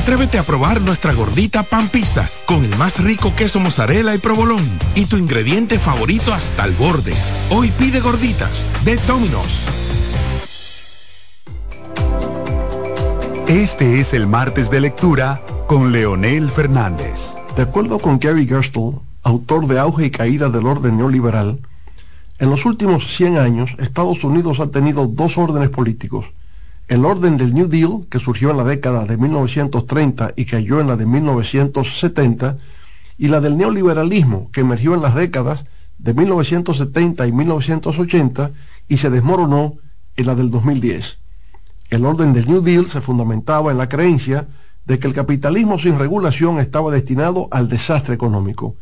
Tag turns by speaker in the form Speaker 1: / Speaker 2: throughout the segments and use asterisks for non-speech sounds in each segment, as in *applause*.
Speaker 1: Atrévete a probar nuestra gordita pan pizza con el más rico queso mozzarella y provolón y tu ingrediente favorito hasta el borde. Hoy pide gorditas de Domino's.
Speaker 2: Este es el martes de lectura con Leonel Fernández.
Speaker 3: De acuerdo con Gary Gerstle, autor de Auge y Caída del Orden Neoliberal, en los últimos 100 años Estados Unidos ha tenido dos órdenes políticos el orden del New Deal, que surgió en la década de 1930 y cayó en la de 1970, y la del neoliberalismo, que emergió en las décadas de 1970 y 1980 y se desmoronó en la del 2010. El orden del New Deal se fundamentaba en la creencia de que el capitalismo sin regulación estaba destinado al desastre económico.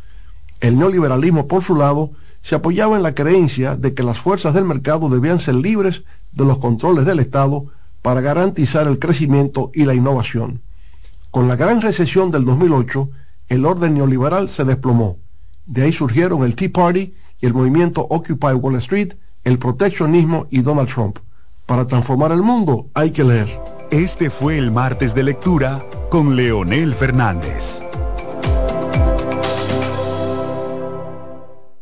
Speaker 3: El neoliberalismo, por su lado, se apoyaba en la creencia de que las fuerzas del mercado debían ser libres de los controles del Estado para garantizar el crecimiento y la innovación. Con la gran recesión del 2008, el orden neoliberal se desplomó. De ahí surgieron el Tea Party y el movimiento Occupy Wall Street, el proteccionismo y Donald Trump. Para transformar el mundo hay que leer.
Speaker 2: Este fue el martes de lectura con Leonel Fernández.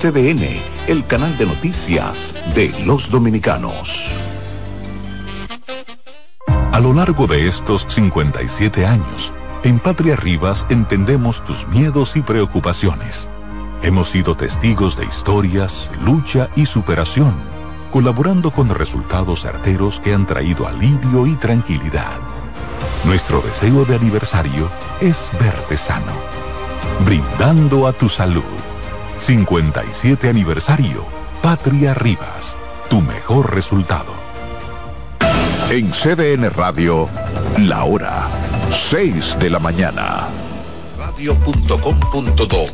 Speaker 4: CDN, el canal de noticias de los dominicanos.
Speaker 5: A lo largo de estos 57 años, en Patria Rivas entendemos tus miedos y preocupaciones. Hemos sido testigos de historias, lucha y superación, colaborando con resultados certeros que han traído alivio y tranquilidad. Nuestro deseo de aniversario es verte sano, brindando a tu salud. 57 aniversario. Patria Rivas. Tu mejor resultado.
Speaker 4: En CDN Radio, la hora 6 de la mañana. Radio.com.do,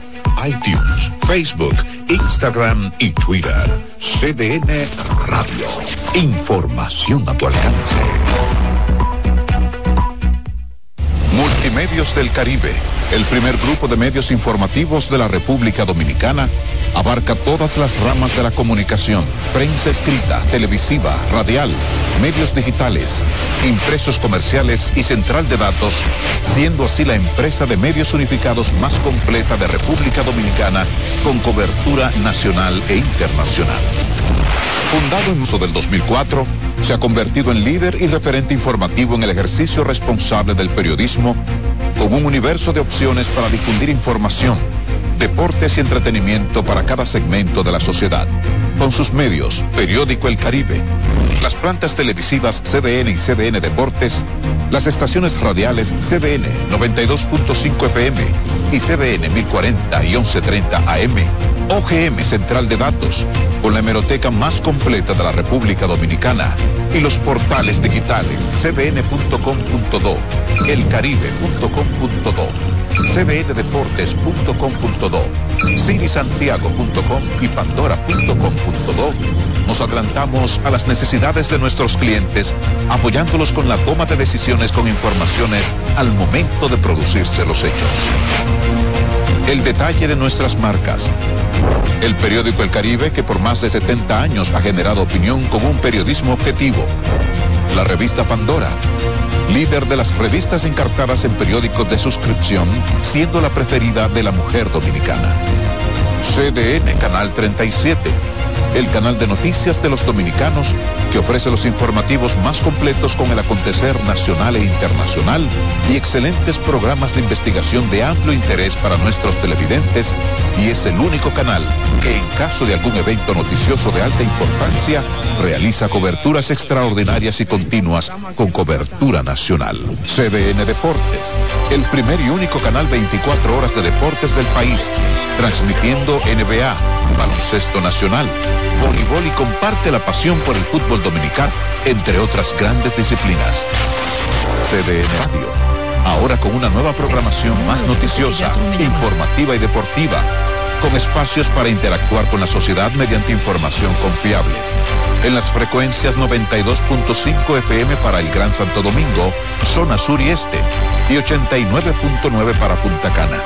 Speaker 4: iTunes, Facebook, Instagram y Twitter. CDN Radio. Información a tu alcance. Multimedios del Caribe el primer grupo de medios informativos de la República Dominicana abarca todas las ramas de la comunicación, prensa escrita, televisiva, radial, medios digitales, impresos comerciales y central de datos, siendo así la empresa de medios unificados más completa de República Dominicana con cobertura nacional e internacional. Fundado en uso del 2004, se ha convertido en líder y referente informativo en el ejercicio responsable del periodismo, con un universo de opciones para difundir información, deportes y entretenimiento para cada segmento de la sociedad. Con sus medios, Periódico El Caribe, las plantas televisivas CDN y CDN Deportes, las estaciones radiales CDN 92.5 FM y CDN 1040 y 1130 AM, OGM Central de Datos, con la hemeroteca más completa de la República Dominicana y los portales digitales cdn.com.do, elcaribe.com.do, cdndeportes.com.do, cinisantiago.com y pandora.com.do. Nos adelantamos a las necesidades de nuestros clientes, apoyándolos con la toma de decisiones con informaciones al momento de producirse los hechos. El detalle de nuestras marcas. El periódico El Caribe, que por más de 70 años ha generado opinión con un periodismo objetivo. La revista Pandora, líder de las revistas encartadas en periódicos de suscripción, siendo la preferida de la mujer dominicana. CDN Canal 37 el canal de noticias de los dominicanos que ofrece los informativos más completos con el acontecer nacional e internacional y excelentes programas de investigación de amplio interés para nuestros televidentes y es el único canal que en caso de algún evento noticioso de alta importancia realiza coberturas extraordinarias y continuas con cobertura nacional. CDN Deportes, el primer y único canal 24 horas de deportes del país, transmitiendo NBA, baloncesto nacional, voleibol y comparte la pasión por el fútbol dominicano, entre otras grandes disciplinas. CDN Radio. Ahora con una nueva programación más noticiosa, informativa y deportiva, con espacios para interactuar con la sociedad mediante información confiable. En las frecuencias 92.5 FM para el Gran Santo Domingo, zona sur y este, y 89.9 para Punta Cana.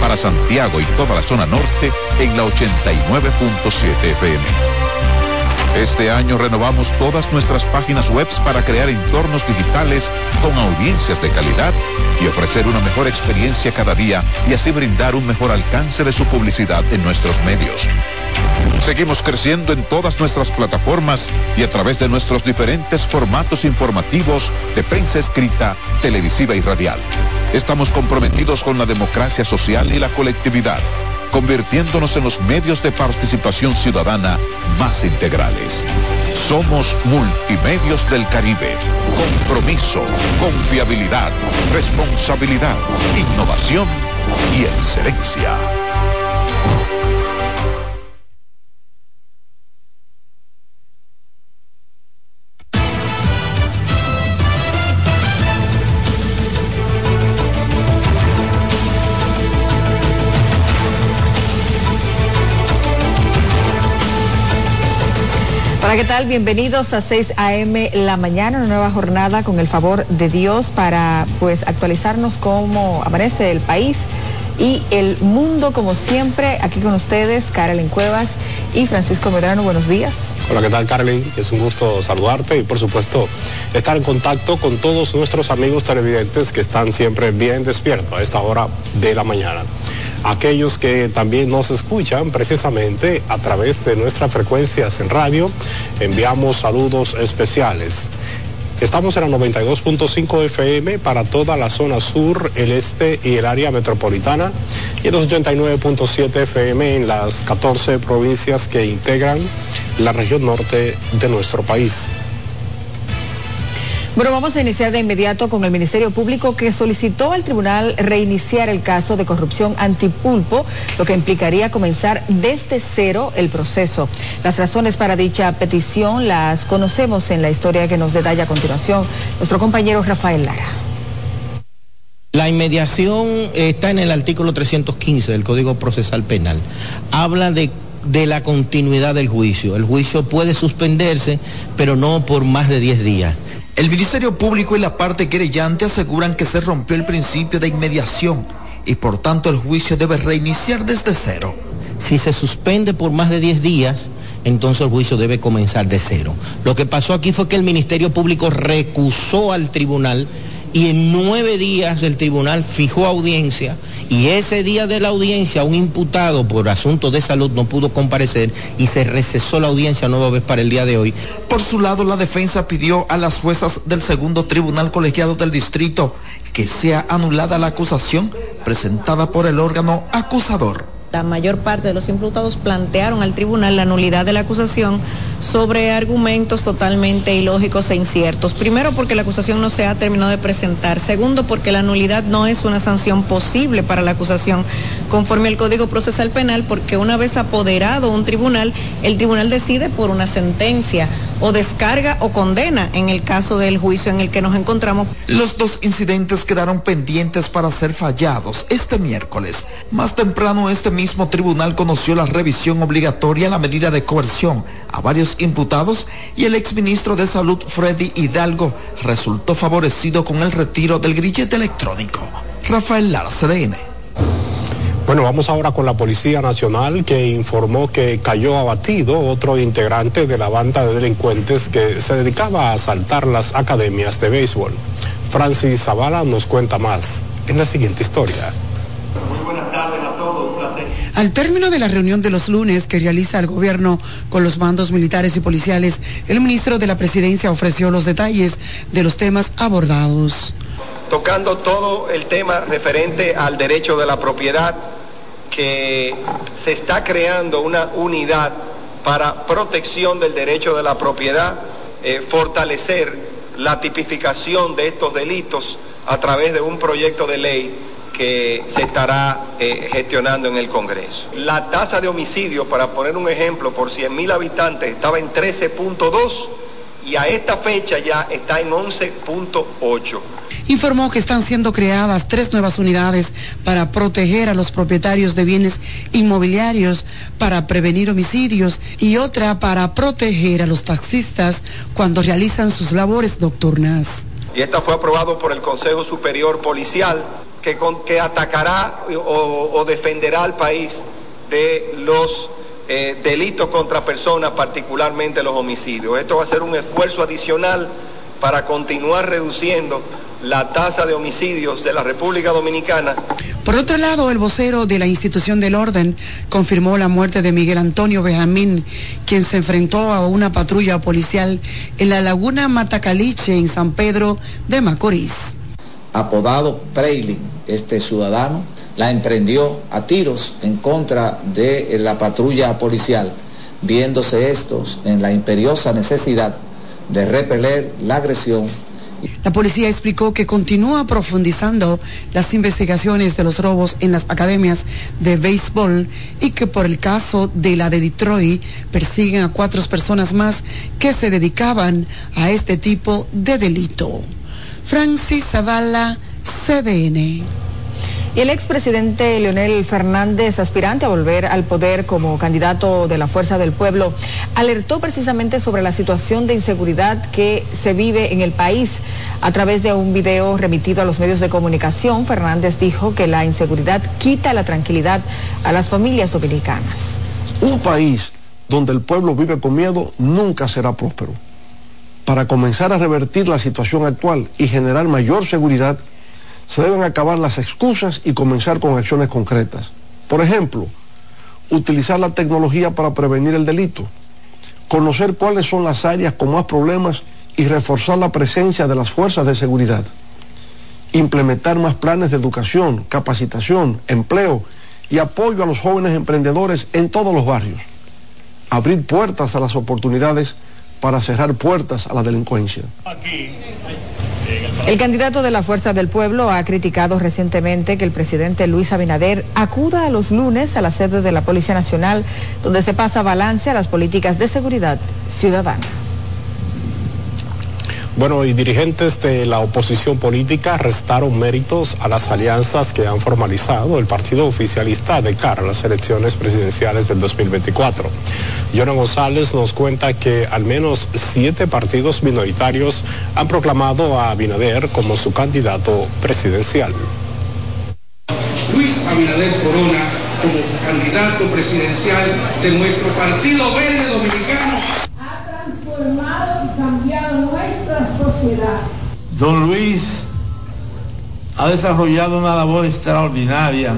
Speaker 4: Para Santiago y toda la zona norte en la 89.7 FM. Este año renovamos todas nuestras páginas web para crear entornos digitales con audiencias de calidad y ofrecer una mejor experiencia cada día y así brindar un mejor alcance de su publicidad en nuestros medios. Seguimos creciendo en todas nuestras plataformas y a través de nuestros diferentes formatos informativos de prensa escrita, televisiva y radial. Estamos comprometidos con la democracia social y la colectividad convirtiéndonos en los medios de participación ciudadana más integrales. Somos Multimedios del Caribe. Compromiso, confiabilidad, responsabilidad, innovación y excelencia.
Speaker 6: ¿Qué tal? Bienvenidos a 6 a.m. la mañana, una nueva jornada con el favor de Dios para pues actualizarnos cómo amanece el país y el mundo como siempre. Aquí con ustedes, Carolyn Cuevas y Francisco Medrano. Buenos días.
Speaker 7: Hola, ¿qué tal, Carolyn? Es un gusto saludarte y por supuesto estar en contacto con todos nuestros amigos televidentes que están siempre bien despiertos a esta hora de la mañana aquellos que también nos escuchan precisamente a través de nuestras frecuencias en radio. Enviamos saludos especiales. Estamos en la 92.5 FM para toda la zona sur, el este y el área metropolitana y los 89.7 FM en las 14 provincias que integran la región norte de nuestro país.
Speaker 6: Bueno, vamos a iniciar de inmediato con el Ministerio Público que solicitó al tribunal reiniciar el caso de corrupción antipulpo, lo que implicaría comenzar desde cero el proceso. Las razones para dicha petición las conocemos en la historia que nos detalla a continuación nuestro compañero Rafael Lara.
Speaker 8: La inmediación está en el artículo 315 del Código Procesal Penal. Habla de de la continuidad del juicio. El juicio puede suspenderse, pero no por más de 10 días.
Speaker 9: El Ministerio Público y la parte querellante aseguran que se rompió el principio de inmediación y por tanto el juicio debe reiniciar desde cero.
Speaker 8: Si se suspende por más de 10 días, entonces el juicio debe comenzar de cero. Lo que pasó aquí fue que el Ministerio Público recusó al tribunal y en nueve días el tribunal fijó audiencia y ese día de la audiencia un imputado por asuntos de salud no pudo comparecer y se recesó la audiencia nueva vez para el día de hoy.
Speaker 9: Por su lado, la defensa pidió a las juezas del segundo tribunal colegiado del distrito que sea anulada la acusación presentada por el órgano acusador
Speaker 10: la mayor parte de los imputados plantearon al tribunal la nulidad de la acusación sobre argumentos totalmente ilógicos e inciertos. Primero, porque la acusación no se ha terminado de presentar. Segundo, porque la nulidad no es una sanción posible para la acusación conforme al Código Procesal Penal, porque una vez apoderado un tribunal, el tribunal decide por una sentencia o descarga o condena en el caso del juicio en el que nos encontramos.
Speaker 9: Los dos incidentes quedaron pendientes para ser fallados este miércoles. Más temprano este mismo tribunal conoció la revisión obligatoria a la medida de coerción a varios imputados y el exministro de Salud Freddy Hidalgo resultó favorecido con el retiro del grillete electrónico. Rafael Lara, CDN.
Speaker 7: Bueno, vamos ahora con la Policía Nacional que informó que cayó abatido otro integrante de la banda de delincuentes que se dedicaba a asaltar las academias de béisbol. Francis Zavala nos cuenta más en la siguiente historia.
Speaker 11: Muy buenas tardes a todos, un placer. Al término de la reunión de los lunes que realiza el gobierno con los mandos militares y policiales, el ministro de la Presidencia ofreció los detalles de los temas abordados.
Speaker 12: Tocando todo el tema referente al derecho de la propiedad, que se está creando una unidad para protección del derecho de la propiedad, eh, fortalecer la tipificación de estos delitos a través de un proyecto de ley que se estará eh, gestionando en el Congreso. La tasa de homicidio, para poner un ejemplo, por 100.000 habitantes estaba en 13.2 y a esta fecha ya está en 11.8.
Speaker 11: informó que están siendo creadas tres nuevas unidades para proteger a los propietarios de bienes inmobiliarios, para prevenir homicidios y otra para proteger a los taxistas cuando realizan sus labores nocturnas.
Speaker 12: Y esta fue aprobado por el Consejo Superior Policial que, que atacará o, defenderá al país de los eh, delitos contra personas, particularmente los homicidios. Esto va a ser un esfuerzo adicional para continuar reduciendo la tasa de homicidios de la República Dominicana.
Speaker 11: Por otro lado, el vocero de la institución del orden confirmó la muerte de Miguel Antonio Benjamín, quien se enfrentó a una patrulla policial en la laguna Matacaliche, en San Pedro de Macorís.
Speaker 13: Apodado Preilin, este ciudadano, la emprendió a tiros en contra de la patrulla policial, viéndose estos en la imperiosa necesidad de repeler la agresión.
Speaker 11: La policía explicó que continúa profundizando las investigaciones de los robos en las academias de béisbol y que por el caso de la de Detroit persiguen a cuatro personas más que se dedicaban a este tipo de delito. Francis Zavala, CDN.
Speaker 6: Y el expresidente Leonel Fernández, aspirante a volver al poder como candidato de la Fuerza del Pueblo, alertó precisamente sobre la situación de inseguridad que se vive en el país. A través de un video remitido a los medios de comunicación, Fernández dijo que la inseguridad quita la tranquilidad a las familias dominicanas.
Speaker 3: Un país donde el pueblo vive con miedo nunca será próspero. Para comenzar a revertir la situación actual y generar mayor seguridad, se deben acabar las excusas y comenzar con acciones concretas. Por ejemplo, utilizar la tecnología para prevenir el delito, conocer cuáles son las áreas con más problemas y reforzar la presencia de las fuerzas de seguridad, implementar más planes de educación, capacitación, empleo y apoyo a los jóvenes emprendedores en todos los barrios, abrir puertas a las oportunidades para cerrar puertas a la delincuencia.
Speaker 6: El candidato de la Fuerza del Pueblo ha criticado recientemente que el presidente Luis Abinader acuda a los lunes a la sede de la Policía Nacional, donde se pasa balance a las políticas de seguridad ciudadana.
Speaker 7: Bueno, y dirigentes de la oposición política restaron méritos a las alianzas que han formalizado el partido oficialista de cara a las elecciones presidenciales del 2024. Jonan González nos cuenta que al menos siete partidos minoritarios han proclamado a Abinader como su candidato presidencial.
Speaker 14: Luis Abinader Corona como candidato presidencial de nuestro Partido Verde Dominicano.
Speaker 15: Ha transformado y cambiado nuestra sociedad.
Speaker 16: Don Luis ha desarrollado una labor extraordinaria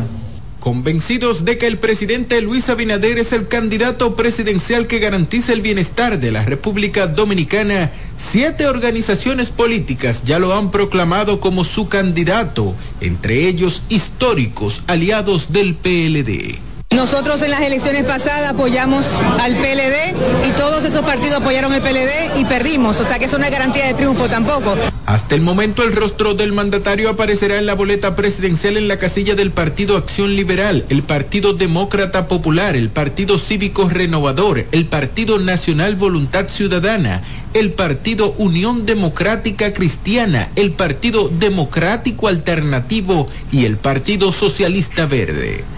Speaker 17: convencidos de que el presidente Luis Abinader es el candidato presidencial que garantiza el bienestar de la República Dominicana, siete organizaciones políticas ya lo han proclamado como su candidato, entre ellos históricos aliados del PLD.
Speaker 18: Nosotros en las elecciones pasadas apoyamos al PLD y todos esos partidos apoyaron el PLD y perdimos, o sea que eso no es garantía de triunfo tampoco.
Speaker 17: Hasta el momento el rostro del mandatario aparecerá en la boleta presidencial en la casilla del Partido Acción Liberal, el Partido Demócrata Popular, el Partido Cívico Renovador, el Partido Nacional Voluntad Ciudadana, el Partido Unión Democrática Cristiana, el Partido Democrático Alternativo y el Partido Socialista Verde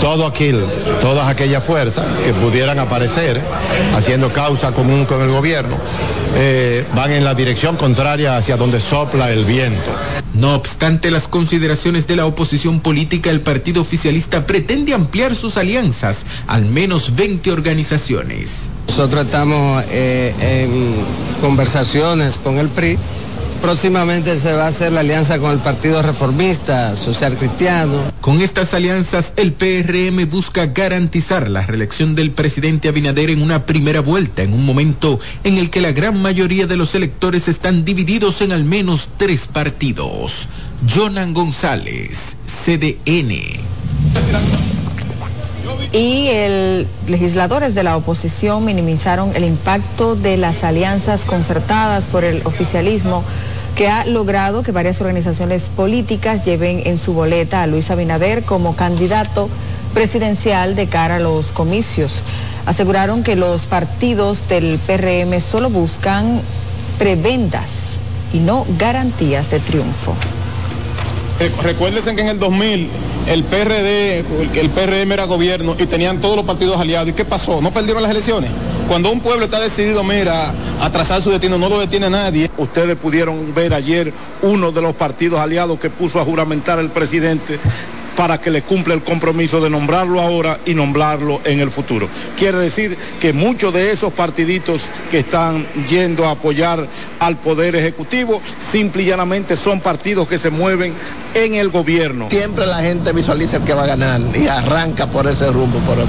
Speaker 19: todo aquel, todas aquellas fuerzas que pudieran aparecer haciendo causa común con el gobierno, eh, van en la dirección contraria hacia donde sopla el viento.
Speaker 17: No obstante las consideraciones de la oposición política, el partido oficialista pretende ampliar sus alianzas, al menos 20 organizaciones.
Speaker 20: Nosotros estamos eh, en conversaciones con el PRI Próximamente se va a hacer la alianza con el Partido Reformista, Social Cristiano.
Speaker 17: Con estas alianzas, el PRM busca garantizar la reelección del presidente Abinader en una primera vuelta, en un momento en el que la gran mayoría de los electores están divididos en al menos tres partidos. Jonan González, CDN.
Speaker 6: Y el, legisladores de la oposición minimizaron el impacto de las alianzas concertadas por el oficialismo que ha logrado que varias organizaciones políticas lleven en su boleta a Luis Abinader como candidato presidencial de cara a los comicios. Aseguraron que los partidos del PRM solo buscan prebendas y no garantías de triunfo.
Speaker 21: Recuérdense que en el 2000 el PRD, el PRM era gobierno y tenían todos los partidos aliados. ¿Y qué pasó? ¿No perdieron las elecciones? Cuando un pueblo está decidido, mira, a trazar su destino, no lo detiene nadie.
Speaker 22: Ustedes pudieron ver ayer uno de los partidos aliados que puso a juramentar el presidente para que le cumpla el compromiso de nombrarlo ahora y nombrarlo en el futuro. Quiere decir que muchos de esos partiditos que están yendo a apoyar al Poder Ejecutivo simple y llanamente son partidos que se mueven en el gobierno.
Speaker 23: Siempre la gente visualiza el que va a ganar y arranca por ese rumbo, por, eh,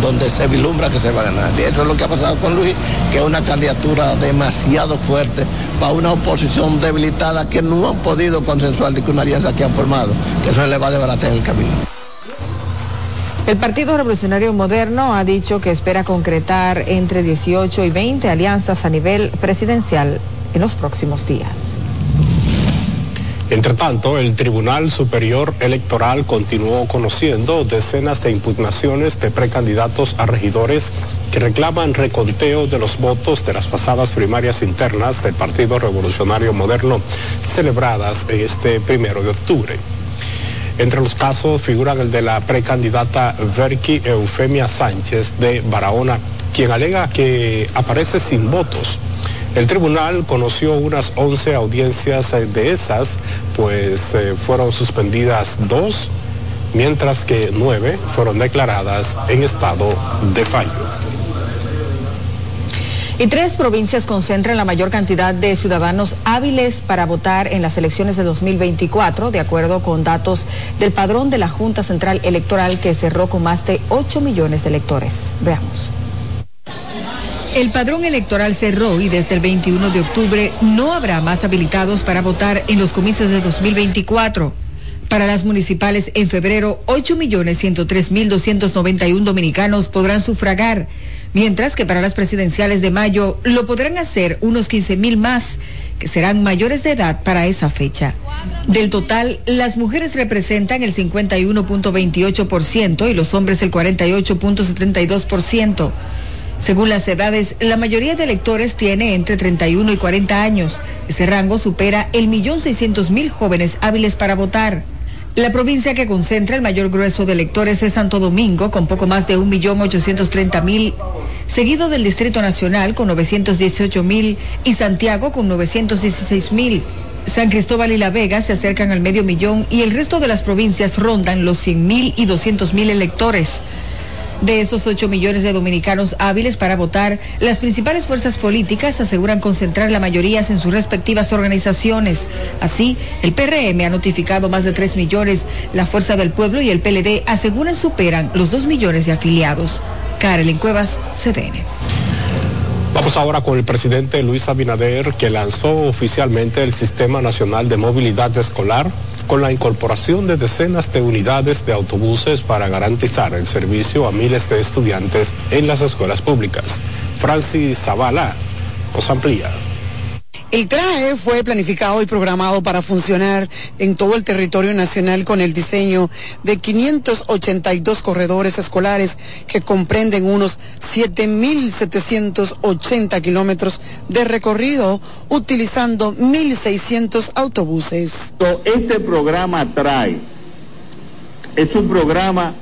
Speaker 23: donde se vislumbra que se va a ganar. Y eso es lo que ha pasado con Luis, que es una candidatura demasiado fuerte para una oposición debilitada que no han podido consensuar ni con una alianza que han formado, que eso le va a desbaratar el camino.
Speaker 6: El Partido Revolucionario Moderno ha dicho que espera concretar entre 18 y 20 alianzas a nivel presidencial en los próximos días.
Speaker 7: Entre tanto, el Tribunal Superior Electoral continuó conociendo decenas de impugnaciones de precandidatos a regidores que reclaman reconteo de los votos de las pasadas primarias internas del Partido Revolucionario Moderno celebradas este primero de octubre. Entre los casos figuran el de la precandidata Verki Eufemia Sánchez de Barahona, quien alega que aparece sin votos el tribunal conoció unas 11 audiencias de esas, pues eh, fueron suspendidas dos, mientras que nueve fueron declaradas en estado de fallo.
Speaker 6: Y tres provincias concentran la mayor cantidad de ciudadanos hábiles para votar en las elecciones de 2024, de acuerdo con datos del padrón de la Junta Central Electoral que cerró con más de 8 millones de electores. Veamos. El padrón electoral cerró y desde el 21 de octubre no habrá más habilitados para votar en los comicios de 2024. Para las municipales en febrero, 8.103.291 dominicanos podrán sufragar, mientras que para las presidenciales de mayo lo podrán hacer unos 15.000 más, que serán mayores de edad para esa fecha. Del total, las mujeres representan el 51.28% y los hombres el 48.72%. Según las edades, la mayoría de electores tiene entre 31 y 40 años. Ese rango supera el millón seiscientos mil jóvenes hábiles para votar. La provincia que concentra el mayor grueso de electores es Santo Domingo, con poco más de un millón ochocientos treinta mil, seguido del Distrito Nacional con 918 mil y Santiago con 916 mil. San Cristóbal y La Vega se acercan al medio millón y el resto de las provincias rondan los 100 mil y 200 mil electores. De esos 8 millones de dominicanos hábiles para votar, las principales fuerzas políticas aseguran concentrar la mayoría en sus respectivas organizaciones. Así, el PRM ha notificado más de 3 millones, la Fuerza del Pueblo y el PLD aseguran superan los 2 millones de afiliados. Karelin Cuevas, CDN.
Speaker 7: Vamos ahora con el presidente Luis Abinader, que lanzó oficialmente el Sistema Nacional de Movilidad Escolar con la incorporación de decenas de unidades de autobuses para garantizar el servicio a miles de estudiantes en las escuelas públicas. Francis Zavala nos amplía.
Speaker 11: El traje fue planificado y programado para funcionar en todo el territorio nacional con el diseño de 582 corredores escolares que comprenden unos 7.780 kilómetros de recorrido utilizando 1.600 autobuses.
Speaker 24: Este programa trae, es un programa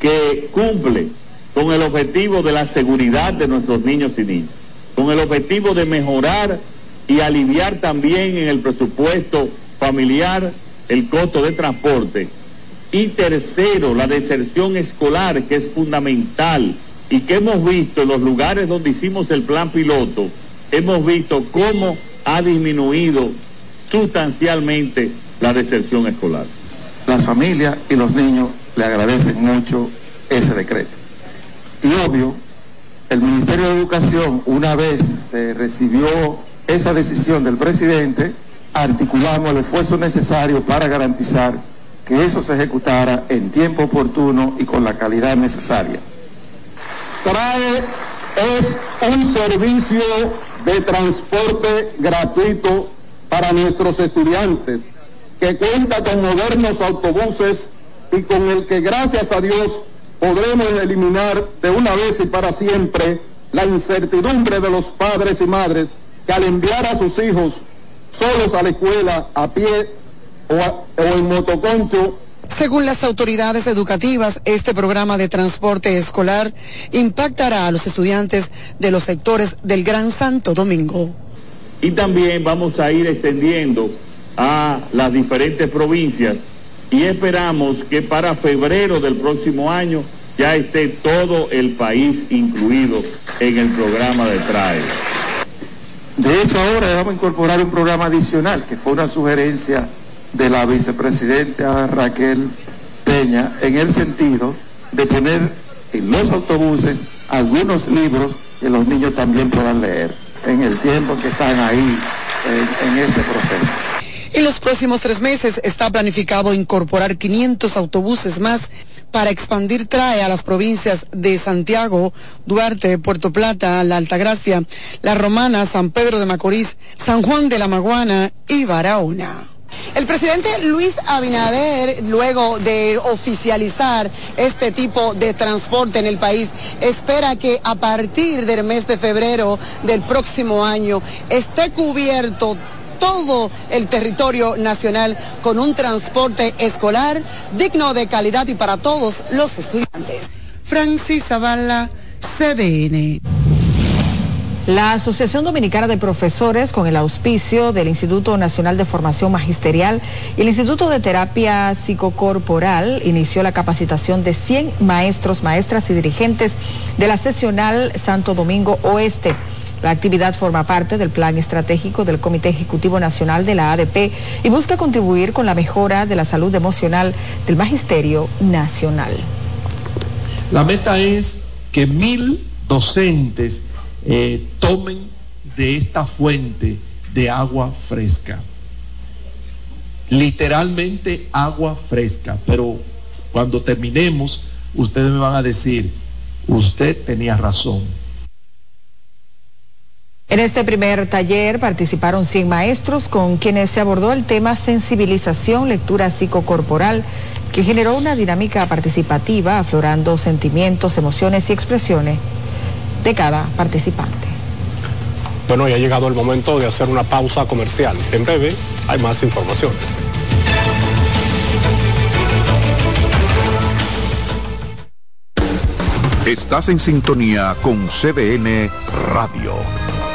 Speaker 24: que cumple con el objetivo de la seguridad de nuestros niños y niñas, con el objetivo de mejorar y aliviar también en el presupuesto familiar el costo de transporte. Y tercero, la deserción escolar, que es fundamental y que hemos visto en los lugares donde hicimos el plan piloto, hemos visto cómo ha disminuido sustancialmente la deserción escolar.
Speaker 25: Las familias y los niños le agradecen mucho ese decreto. Y obvio, el Ministerio de Educación, una vez se recibió esa decisión del presidente, articulamos el esfuerzo necesario para garantizar que eso se ejecutara en tiempo oportuno y con la calidad necesaria.
Speaker 24: Trae es un servicio de transporte gratuito para nuestros estudiantes que cuenta con modernos autobuses y con el que gracias a Dios podremos eliminar de una vez y para siempre la incertidumbre de los padres y madres que al enviar a sus hijos
Speaker 25: solos a la escuela, a pie o, o en motoconcho
Speaker 11: según las autoridades educativas, este programa de transporte escolar impactará a los estudiantes de los sectores del Gran Santo Domingo.
Speaker 24: Y también vamos a ir extendiendo a las diferentes provincias y esperamos que para febrero del próximo año ya esté todo el país incluido en el programa de TRAE.
Speaker 25: De hecho, ahora vamos a incorporar un programa adicional, que fue una sugerencia de la vicepresidenta Raquel Peña, en el sentido de poner en los autobuses algunos libros que los niños también puedan leer en el tiempo que están ahí en, en ese proceso.
Speaker 11: En los próximos tres meses está planificado incorporar 500 autobuses más para expandir TRAE a las provincias de Santiago, Duarte, Puerto Plata, La Altagracia, La Romana, San Pedro de Macorís, San Juan de la Maguana y Barahona. El presidente Luis Abinader, luego de oficializar este tipo de transporte en el país, espera que a partir del mes de febrero del próximo año esté cubierto todo el territorio nacional con un transporte escolar digno de calidad y para todos los estudiantes. Francis Zavala, CDN.
Speaker 6: La Asociación Dominicana de Profesores, con el auspicio del Instituto Nacional de Formación Magisterial y el Instituto de Terapia Psicocorporal, inició la capacitación de 100 maestros, maestras y dirigentes de la sesional Santo Domingo Oeste. La actividad forma parte del plan estratégico del Comité Ejecutivo Nacional de la ADP y busca contribuir con la mejora de la salud emocional del Magisterio Nacional.
Speaker 26: La meta es que mil docentes eh, tomen de esta fuente de agua fresca. Literalmente agua fresca, pero cuando terminemos, ustedes me van a decir, usted tenía razón.
Speaker 6: En este primer taller participaron 100 maestros con quienes se abordó el tema sensibilización, lectura psicocorporal, que generó una dinámica participativa, aflorando sentimientos, emociones y expresiones de cada participante.
Speaker 7: Bueno, ya ha llegado el momento de hacer una pausa comercial. En breve hay más informaciones.
Speaker 4: Estás en sintonía con CDN Radio.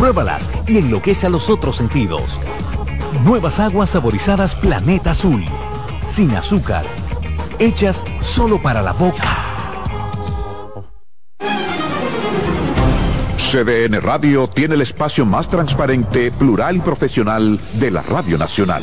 Speaker 27: Pruébalas y enloquece a los otros sentidos. Nuevas aguas saborizadas Planeta Azul. Sin azúcar. Hechas solo para la boca.
Speaker 4: CDN Radio tiene el espacio más transparente, plural y profesional de la Radio Nacional.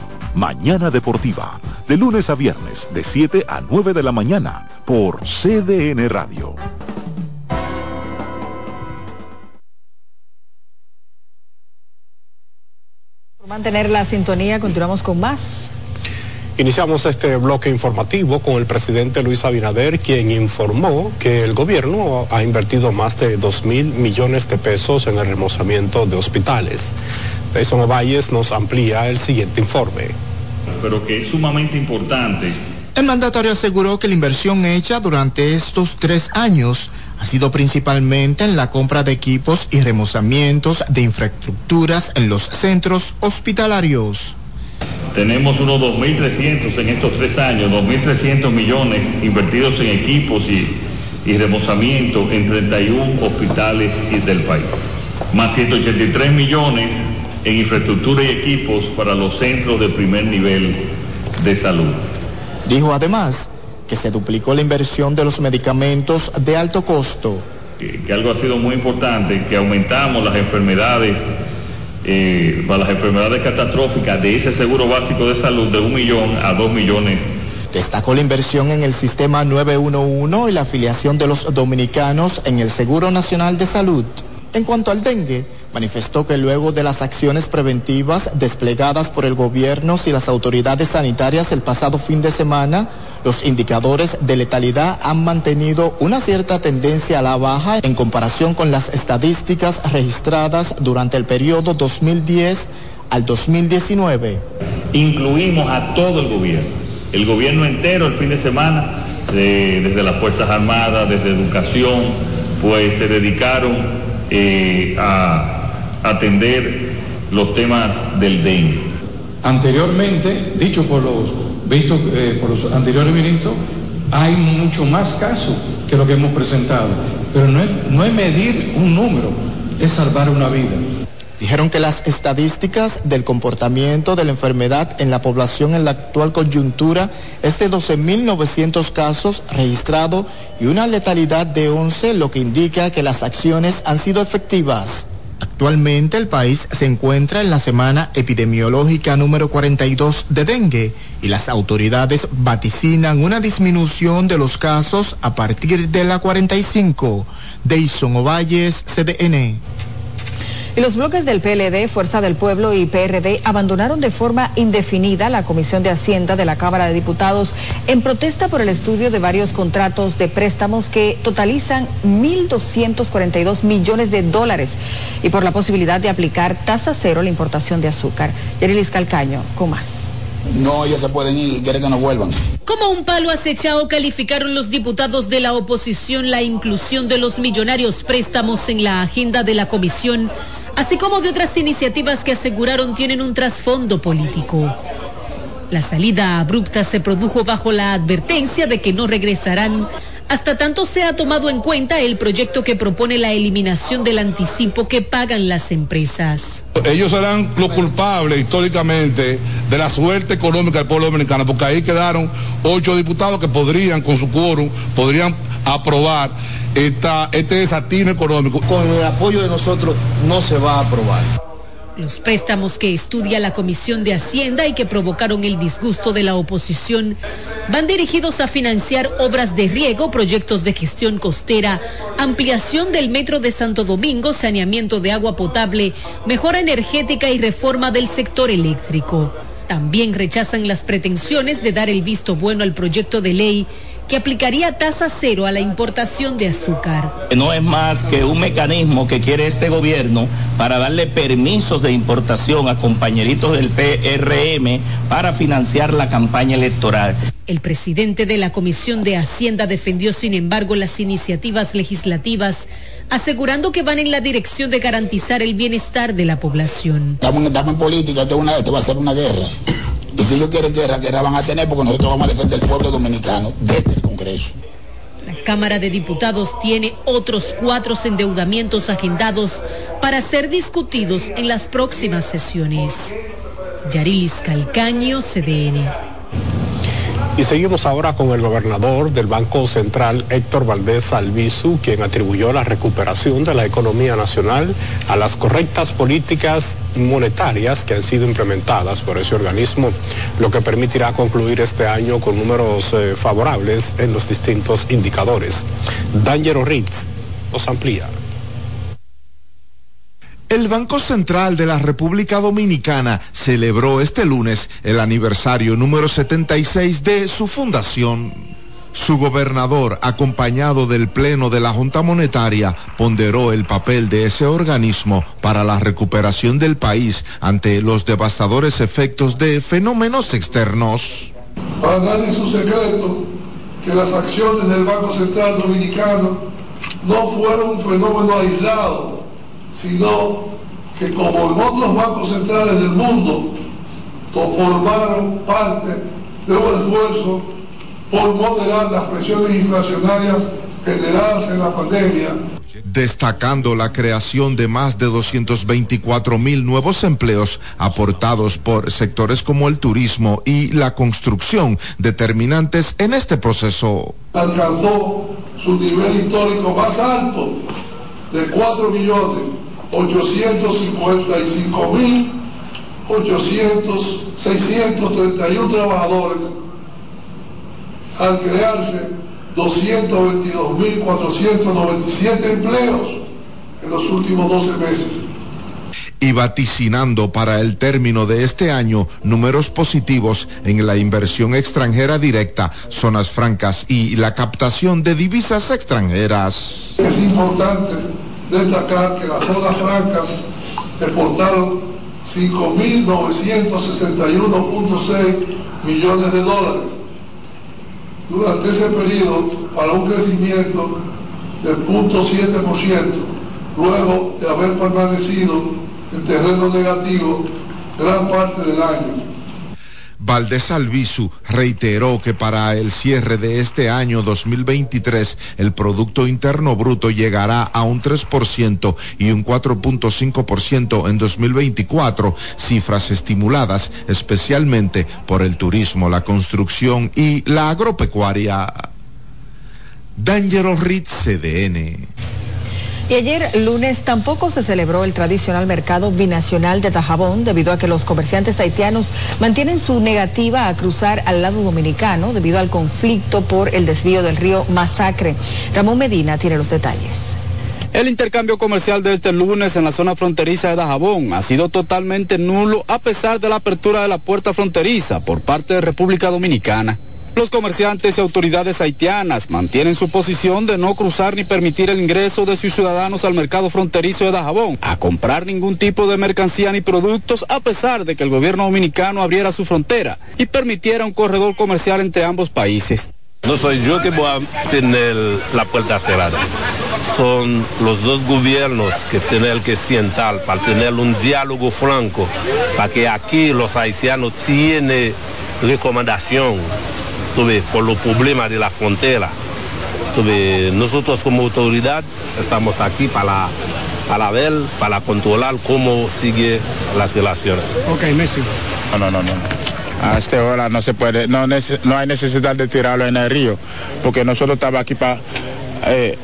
Speaker 4: Mañana Deportiva, de lunes a viernes, de 7 a 9 de la mañana, por CDN Radio.
Speaker 6: Por mantener la sintonía, continuamos con más.
Speaker 7: Iniciamos este bloque informativo con el presidente Luis Abinader, quien informó que el gobierno ha invertido más de 2 mil millones de pesos en el remozamiento de hospitales. Jason Valles nos amplía el siguiente informe.
Speaker 28: Pero que es sumamente importante El mandatario aseguró que la inversión hecha durante estos tres años ha sido principalmente en la compra de equipos y remozamientos de infraestructuras en los centros hospitalarios.
Speaker 24: Tenemos unos 2.300 en estos tres años, 2.300 millones invertidos en equipos y, y remozamiento en 31 hospitales del país, más 183 millones en infraestructura y equipos para los centros de primer nivel de salud.
Speaker 28: Dijo además que se duplicó la inversión de los medicamentos de alto costo.
Speaker 24: Que, que algo ha sido muy importante, que aumentamos las enfermedades, eh, para las enfermedades catastróficas de ese seguro básico de salud de un millón a dos millones.
Speaker 28: Destacó la inversión en el sistema 911 y la afiliación de los dominicanos en el Seguro Nacional de Salud. En cuanto al dengue, manifestó que luego de las acciones preventivas desplegadas por el gobierno y las autoridades sanitarias el pasado fin de semana, los indicadores de letalidad han mantenido una cierta tendencia a la baja en comparación con las estadísticas registradas durante el periodo 2010 al 2019.
Speaker 24: Incluimos a todo el gobierno, el gobierno entero el fin de semana, de, desde las Fuerzas Armadas, desde Educación, pues se dedicaron eh, a atender los temas del dengue.
Speaker 22: Anteriormente, dicho por los, visto, eh, por los anteriores ministros, hay mucho más casos que lo que hemos presentado. Pero no es, no es medir un número, es salvar una vida.
Speaker 28: Dijeron que las estadísticas del comportamiento de la enfermedad en la población en la actual coyuntura es de 12.900 casos registrados y una letalidad de 11, lo que indica que las acciones han sido efectivas. Actualmente el país se encuentra en la semana epidemiológica número 42 de dengue y las autoridades vaticinan una disminución de los casos a partir de la 45. Deison Ovalles, CDN.
Speaker 6: Y los bloques del PLD, Fuerza del Pueblo y PRD abandonaron de forma indefinida la Comisión de Hacienda de la Cámara de Diputados en protesta por el estudio de varios contratos de préstamos que totalizan 1.242 millones de dólares y por la posibilidad de aplicar tasa cero a la importación de azúcar. Yerilis Calcaño, con más.
Speaker 29: No, ellos se pueden ir y quieren que no vuelvan.
Speaker 30: Como un palo acechado calificaron los diputados de la oposición la inclusión de los millonarios préstamos en la agenda de la comisión así como de otras iniciativas que aseguraron tienen un trasfondo político. La salida abrupta se produjo bajo la advertencia de que no regresarán hasta tanto se ha tomado en cuenta el proyecto que propone la eliminación del anticipo que pagan las empresas.
Speaker 22: Ellos serán los culpables históricamente de la suerte económica del pueblo dominicano, porque ahí quedaron ocho diputados que podrían, con su quórum, podrían aprobar esta, este desatino económico.
Speaker 29: Con el apoyo de nosotros no se va a aprobar.
Speaker 30: Los préstamos que estudia la Comisión de Hacienda y que provocaron el disgusto de la oposición van dirigidos a financiar obras de riego, proyectos de gestión costera, ampliación del metro de Santo Domingo, saneamiento de agua potable, mejora energética y reforma del sector eléctrico. También rechazan las pretensiones de dar el visto bueno al proyecto de ley que aplicaría tasa cero a la importación de azúcar.
Speaker 31: No es más que un mecanismo que quiere este gobierno para darle permisos de importación a compañeritos del PRM para financiar la campaña electoral.
Speaker 30: El presidente de la Comisión de Hacienda defendió, sin embargo, las iniciativas legislativas, asegurando que van en la dirección de garantizar el bienestar de la población.
Speaker 29: Estamos, estamos en política, esto, una, esto va a ser una guerra. Y si ellos quieren guerra, guerra van a tener porque nosotros vamos a defender el pueblo dominicano desde el Congreso.
Speaker 30: La Cámara de Diputados tiene otros cuatro endeudamientos agendados para ser discutidos en las próximas sesiones. Yarilis Calcaño, CDN.
Speaker 7: Y seguimos ahora con el gobernador del Banco Central, Héctor Valdés Albizu, quien atribuyó la recuperación de la economía nacional a las correctas políticas monetarias que han sido implementadas por ese organismo, lo que permitirá concluir este año con números eh, favorables en los distintos indicadores. Dangero Ritz nos amplía.
Speaker 32: El Banco Central de la República Dominicana celebró este lunes el aniversario número 76 de su fundación. Su gobernador, acompañado del Pleno de la Junta Monetaria, ponderó el papel de ese organismo para la recuperación del país ante los devastadores efectos de fenómenos externos.
Speaker 33: Para nadie es un secreto que las acciones del Banco Central Dominicano no fueron un fenómeno aislado, sino que como en otros bancos centrales del mundo, formaron parte de un esfuerzo por moderar las presiones inflacionarias generadas en la pandemia
Speaker 32: destacando la creación de más de 224 mil nuevos empleos aportados por sectores como el turismo y la construcción, determinantes en este proceso.
Speaker 33: Alcanzó su nivel histórico más alto de 4 millones 855 mil 631 trabajadores al crearse 222.497 empleos en los últimos 12 meses.
Speaker 32: Y vaticinando para el término de este año números positivos en la inversión extranjera directa, zonas francas y la captación de divisas extranjeras.
Speaker 33: Es importante destacar que las zonas francas exportaron 5.961.6 millones de dólares durante ese periodo para un crecimiento del 0.7%, luego de haber permanecido en terreno negativo gran parte del año.
Speaker 32: Valdés Albizu reiteró que para el cierre de este año 2023 el Producto Interno Bruto llegará a un 3% y un 4.5% en 2024, cifras estimuladas especialmente por el turismo, la construcción y la agropecuaria. Dangerous Ritz CDN.
Speaker 6: Y ayer lunes tampoco se celebró el tradicional mercado binacional de Tajabón debido a que los comerciantes haitianos mantienen su negativa a cruzar al lado dominicano debido al conflicto por el desvío del río Masacre. Ramón Medina tiene los detalles.
Speaker 34: El intercambio comercial de este lunes en la zona fronteriza de Dajabón ha sido totalmente nulo a pesar de la apertura de la puerta fronteriza por parte de República Dominicana. Los comerciantes y autoridades haitianas mantienen su posición de no cruzar ni permitir el ingreso de sus ciudadanos al mercado fronterizo de Dajabón a comprar ningún tipo de mercancía ni productos a pesar de que el gobierno dominicano abriera su frontera y permitiera un corredor comercial entre ambos países.
Speaker 35: No soy yo que voy a tener la puerta cerrada. Son los dos gobiernos que tienen que sentar para tener un diálogo franco, para que aquí los haitianos tienen recomendación por los problemas de la frontera. nosotros como autoridad estamos aquí para, para ver, para controlar cómo siguen las relaciones.
Speaker 34: Ok, Messi.
Speaker 36: No, no, no, no. A esta hora no se puede, no, no hay necesidad de tirarlo en el río, porque nosotros estamos aquí para... Eh,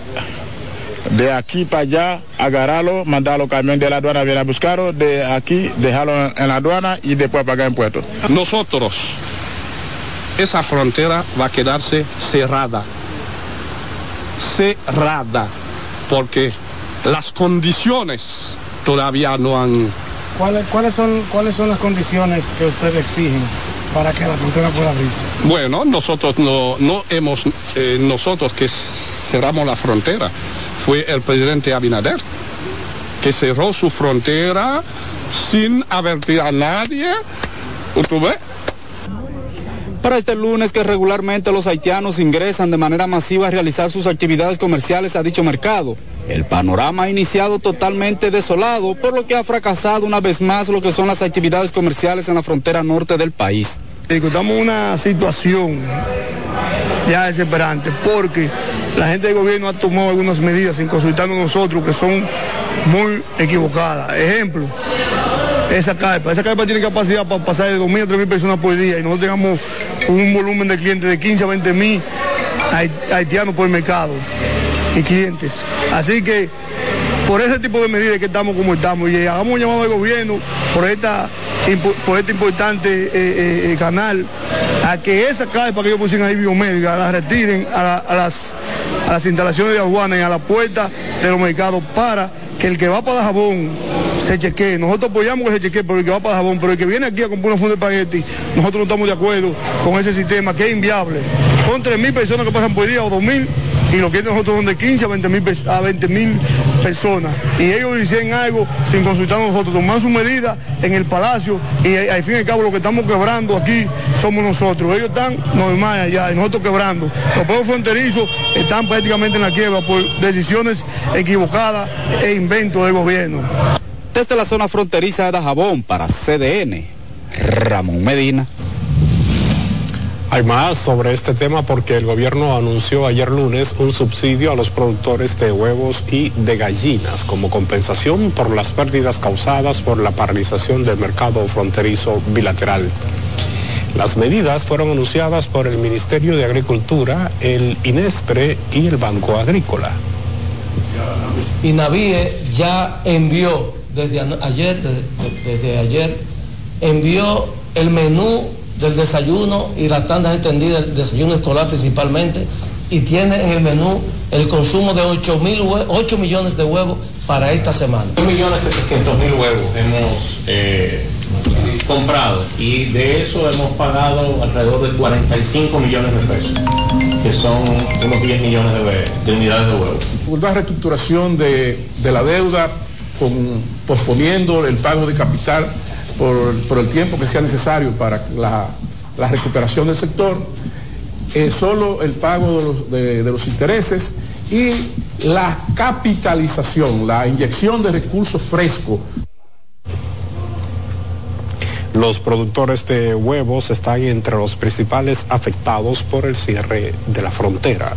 Speaker 36: de aquí para allá, agarrarlo, mandarlo camión de la aduana, viene a buscarlo, de aquí, dejarlo en la aduana y después pagar en puerto.
Speaker 37: Nosotros esa frontera va a quedarse cerrada. Cerrada. Porque las condiciones todavía no han...
Speaker 38: ¿Cuáles, son, ¿Cuáles son las condiciones que ustedes exigen para que la frontera pueda abrirse?
Speaker 37: Bueno, nosotros no, no hemos, eh, nosotros que cerramos la frontera, fue el presidente Abinader, que cerró su frontera sin advertir a nadie. ¿Tú ves?
Speaker 34: Para este lunes que regularmente los haitianos ingresan de manera masiva a realizar sus actividades comerciales a dicho mercado. El panorama ha iniciado totalmente desolado, por lo que ha fracasado una vez más lo que son las actividades comerciales en la frontera norte del país.
Speaker 23: Estamos una situación ya desesperante porque la gente del gobierno ha tomado algunas medidas sin consultarnos nosotros que son muy equivocadas. Ejemplo, esa carpa. Esa carpa tiene capacidad para pasar de 2.000 a 3.000 personas por día y nosotros tengamos un volumen de clientes de 15 a 20.000 haitianos por el mercado y clientes. Así que por ese tipo de medidas que estamos como estamos y hagamos un llamado al gobierno por esta por este importante eh, eh, eh, canal a que esa carpa que ellos pusieron ahí biomédica la retiren a, las, a las instalaciones de aduana y a la puerta de los mercados para que el que va para Jabón se chequee. Nosotros apoyamos que se chequee por el que va para Jabón, pero el que viene aquí a comprar una funda de espagueti, nosotros no estamos de acuerdo con ese sistema que es inviable. Son 3.000 personas que pasan por día o 2.000 y los clientes nosotros son de 15 a 20 mil a 20 mil personas. Y ellos hicieron algo sin consultar a nosotros, tomaron su medida en el palacio y al fin y al cabo lo que estamos quebrando aquí somos nosotros. Ellos están normal allá nosotros quebrando. Los pueblos fronterizos están prácticamente en la quiebra por decisiones equivocadas e inventos del gobierno.
Speaker 34: Desde la zona fronteriza de Dajabón para CDN, Ramón Medina.
Speaker 7: Hay más sobre este tema porque el gobierno anunció ayer lunes un subsidio a los productores de huevos y de gallinas como compensación por las pérdidas causadas por la paralización del mercado fronterizo bilateral. Las medidas fueron anunciadas por el Ministerio de Agricultura, el INESPRE y el Banco Agrícola.
Speaker 35: INAVIE ya envió desde ayer, desde, desde ayer, envió el menú del desayuno y las tandas extendidas, el desayuno escolar principalmente, y tiene en el menú el consumo de 8, mil 8 millones de huevos para esta semana.
Speaker 39: 2 millones 700 mil huevos hemos eh, comprado y de eso hemos pagado alrededor de 45 millones de pesos, que son unos 10 millones de, de unidades de huevos.
Speaker 40: Una reestructuración de, de la deuda, posponiendo el pago de capital por, el tiempo que sea necesario para la, recuperación del sector, solo el pago de los, de los, intereses y la capitalización, la inyección de recursos frescos.
Speaker 7: Los productores de huevos están entre los principales afectados por el cierre de la frontera.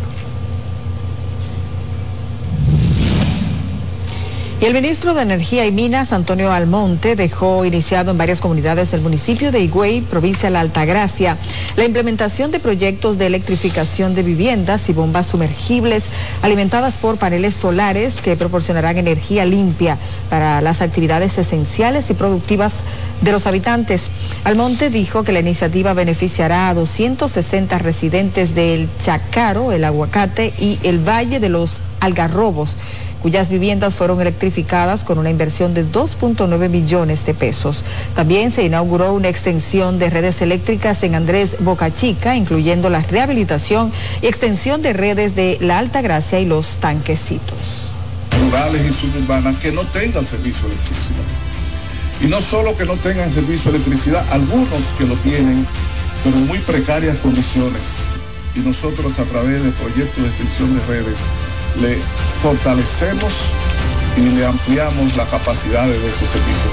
Speaker 6: Y el ministro de Energía y Minas, Antonio Almonte, dejó iniciado en varias comunidades del municipio de Higüey, provincia de la Altagracia, la implementación de proyectos de electrificación de viviendas y bombas sumergibles alimentadas por paneles solares que proporcionarán energía limpia para las actividades esenciales y productivas de los habitantes. Almonte dijo que la iniciativa beneficiará a 260 residentes del Chacaro, el Aguacate y el Valle de los Algarrobos cuyas viviendas fueron electrificadas con una inversión de 2.9 millones de pesos. También se inauguró una extensión de redes eléctricas en Andrés Boca Chica, incluyendo la rehabilitación y extensión de redes de la Alta Gracia y los tanquecitos.
Speaker 41: Rurales y suburbanas que no tengan servicio de electricidad. Y no solo que no tengan servicio de electricidad, algunos que lo tienen, pero en muy precarias condiciones. Y nosotros a través de proyectos de extensión de redes le fortalecemos y le ampliamos la capacidad de esos servicios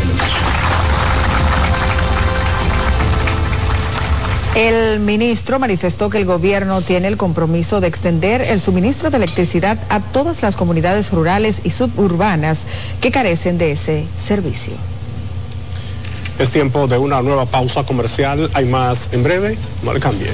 Speaker 41: de
Speaker 6: El ministro manifestó que el gobierno tiene el compromiso de extender el suministro de electricidad a todas las comunidades rurales y suburbanas que carecen de ese servicio.
Speaker 7: Es tiempo de una nueva pausa comercial. Hay más en breve. No le cambien.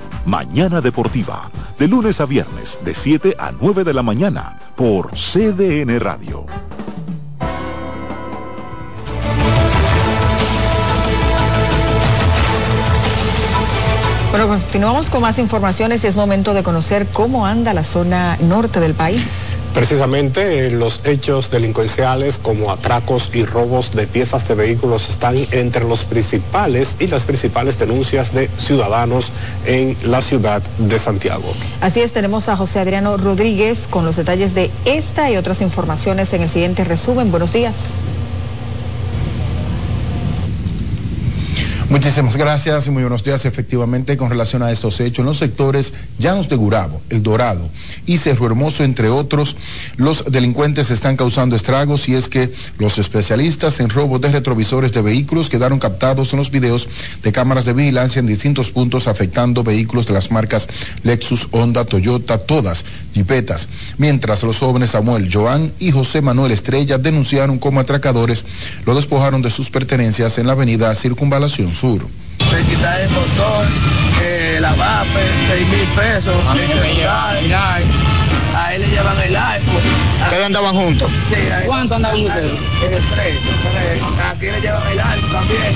Speaker 4: Mañana Deportiva, de lunes a viernes, de 7 a 9 de la mañana, por CDN Radio.
Speaker 6: Bueno, continuamos con más informaciones y es momento de conocer cómo anda la zona norte del país.
Speaker 7: Precisamente eh, los hechos delincuenciales como atracos y robos de piezas de vehículos están entre los principales y las principales denuncias de ciudadanos en la ciudad de Santiago.
Speaker 6: Así es, tenemos a José Adriano Rodríguez con los detalles de esta y otras informaciones en el siguiente resumen. Buenos días.
Speaker 42: Muchísimas gracias y muy buenos días. Efectivamente, con relación a estos hechos, en los sectores Llanos de Gurabo, El Dorado y Cerro Hermoso, entre otros, los delincuentes están causando estragos y es que los especialistas en robo de retrovisores de vehículos quedaron captados en los videos de cámaras de vigilancia en distintos puntos afectando vehículos de las marcas Lexus, Honda, Toyota, todas, jipetas. Mientras los jóvenes Samuel Joan y José Manuel Estrella denunciaron como atracadores, lo despojaron de sus pertenencias en la avenida Circunvalación Sur.
Speaker 43: Le quitar el motor, eh, la VAPE, 6 mil pesos. A mí se me lleva el A él le llevan el iPhone.
Speaker 42: ¿Ustedes andaban juntos?
Speaker 43: Sí, ¿Cuánto andaban ustedes? En el tren. Aquí le llevan el iPhone también.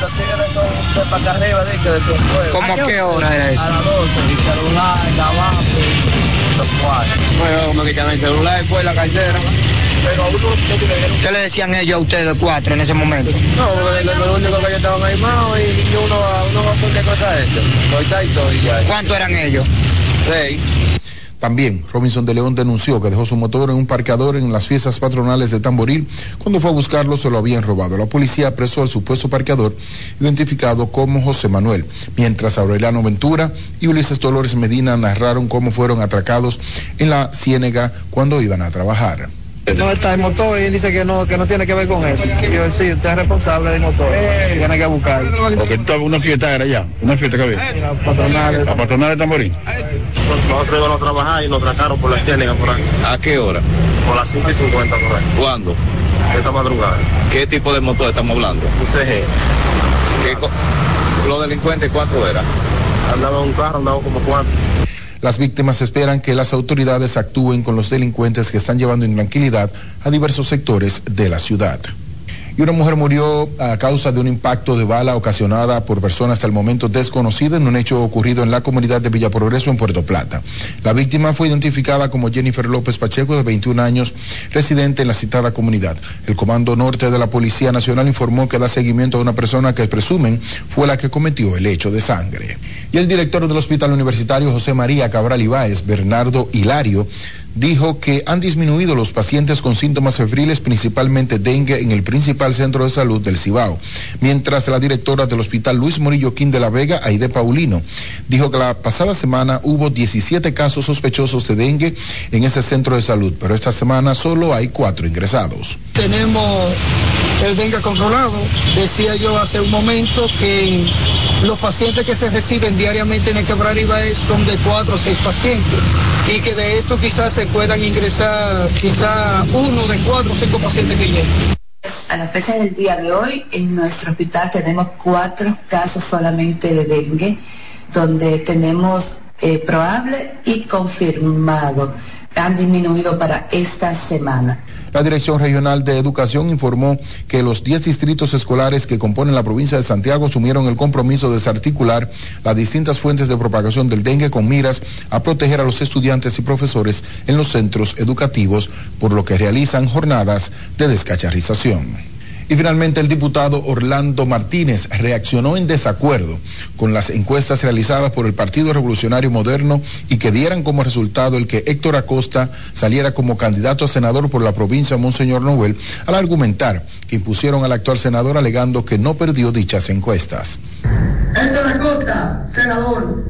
Speaker 43: Los tigres son de para acá arriba de que de su juego.
Speaker 42: ¿Cómo a qué hora era eso?
Speaker 43: A las 12, el celular, la VAPE, los cuatro. Bueno, como que el celular después la cartera. Pero a uno
Speaker 42: ¿Qué le decían ellos a ustedes cuatro en ese momento?
Speaker 43: No, lo, lo único que ellos estaban animados y uno, uno va a poner cosa esto. Todo y todo y ya.
Speaker 42: ¿Cuántos eran ellos?
Speaker 43: Seis.
Speaker 42: También Robinson de León denunció que dejó su motor en un parqueador en las fiestas patronales de Tamboril. Cuando fue a buscarlo se lo habían robado. La policía apresó al supuesto parqueador, identificado como José Manuel, mientras Aureliano Ventura y Ulises Dolores Medina narraron cómo fueron atracados en la Ciénega cuando iban a trabajar.
Speaker 36: No está el motor y él dice que no, que no tiene que ver con eso. Y yo sí, usted es responsable del motor, tiene que buscar.
Speaker 42: Porque estaba una fiesta era ya, una fiesta que había.
Speaker 36: La patronal.
Speaker 42: La patronal de Tamborín.
Speaker 44: Nosotros íbamos a trabajar y nos tracaron por la ciénaga por ahí.
Speaker 42: ¿A qué hora?
Speaker 44: Por las 5 y 50 por ahí.
Speaker 42: ¿Cuándo?
Speaker 44: Esa madrugada.
Speaker 42: ¿Qué tipo de motor estamos hablando?
Speaker 44: Un CG.
Speaker 42: ¿Qué ¿Los delincuentes cuánto era?
Speaker 44: Andaba un carro, andaba como cuatro.
Speaker 42: Las víctimas esperan que las autoridades actúen con los delincuentes que están llevando intranquilidad a diversos sectores de la ciudad y una mujer murió a causa de un impacto de bala ocasionada por personas hasta el momento desconocidas en un hecho ocurrido en la comunidad de Villa Progreso en Puerto Plata. La víctima fue identificada como Jennifer López Pacheco, de 21 años, residente en la citada comunidad. El Comando Norte de la Policía Nacional informó que da seguimiento a una persona que presumen fue la que cometió el hecho de sangre. Y el director del Hospital Universitario José María Cabral Ibáez, Bernardo Hilario, dijo que han disminuido los pacientes con síntomas febriles, principalmente dengue, en el principal centro de salud del Cibao. Mientras la directora del Hospital Luis Morillo Quín de la Vega, Aide Paulino, dijo que la pasada semana hubo 17 casos sospechosos de dengue en ese centro de salud, pero esta semana solo hay cuatro ingresados.
Speaker 45: Tenemos el dengue controlado. Decía yo hace un momento que los pacientes que se reciben diariamente en el Quebrar Ibaez son de cuatro o seis pacientes y que de esto quizás se puedan ingresar quizá uno de cuatro o cinco pacientes que lleguen.
Speaker 46: A la fecha del día de hoy, en nuestro hospital tenemos cuatro casos solamente de dengue, donde tenemos eh, probable y confirmado. Han disminuido para esta semana.
Speaker 42: La Dirección Regional de Educación informó que los 10 distritos escolares que componen la provincia de Santiago asumieron el compromiso de desarticular las distintas fuentes de propagación del dengue con miras a proteger a los estudiantes y profesores en los centros educativos, por lo que realizan jornadas de descacharrización. Y finalmente el diputado Orlando Martínez reaccionó en desacuerdo con las encuestas realizadas por el Partido Revolucionario Moderno y que dieran como resultado el que Héctor Acosta saliera como candidato a senador por la provincia Monseñor Noel al argumentar que impusieron al actual senador alegando que no perdió dichas encuestas.
Speaker 47: Héctor Acosta, senador.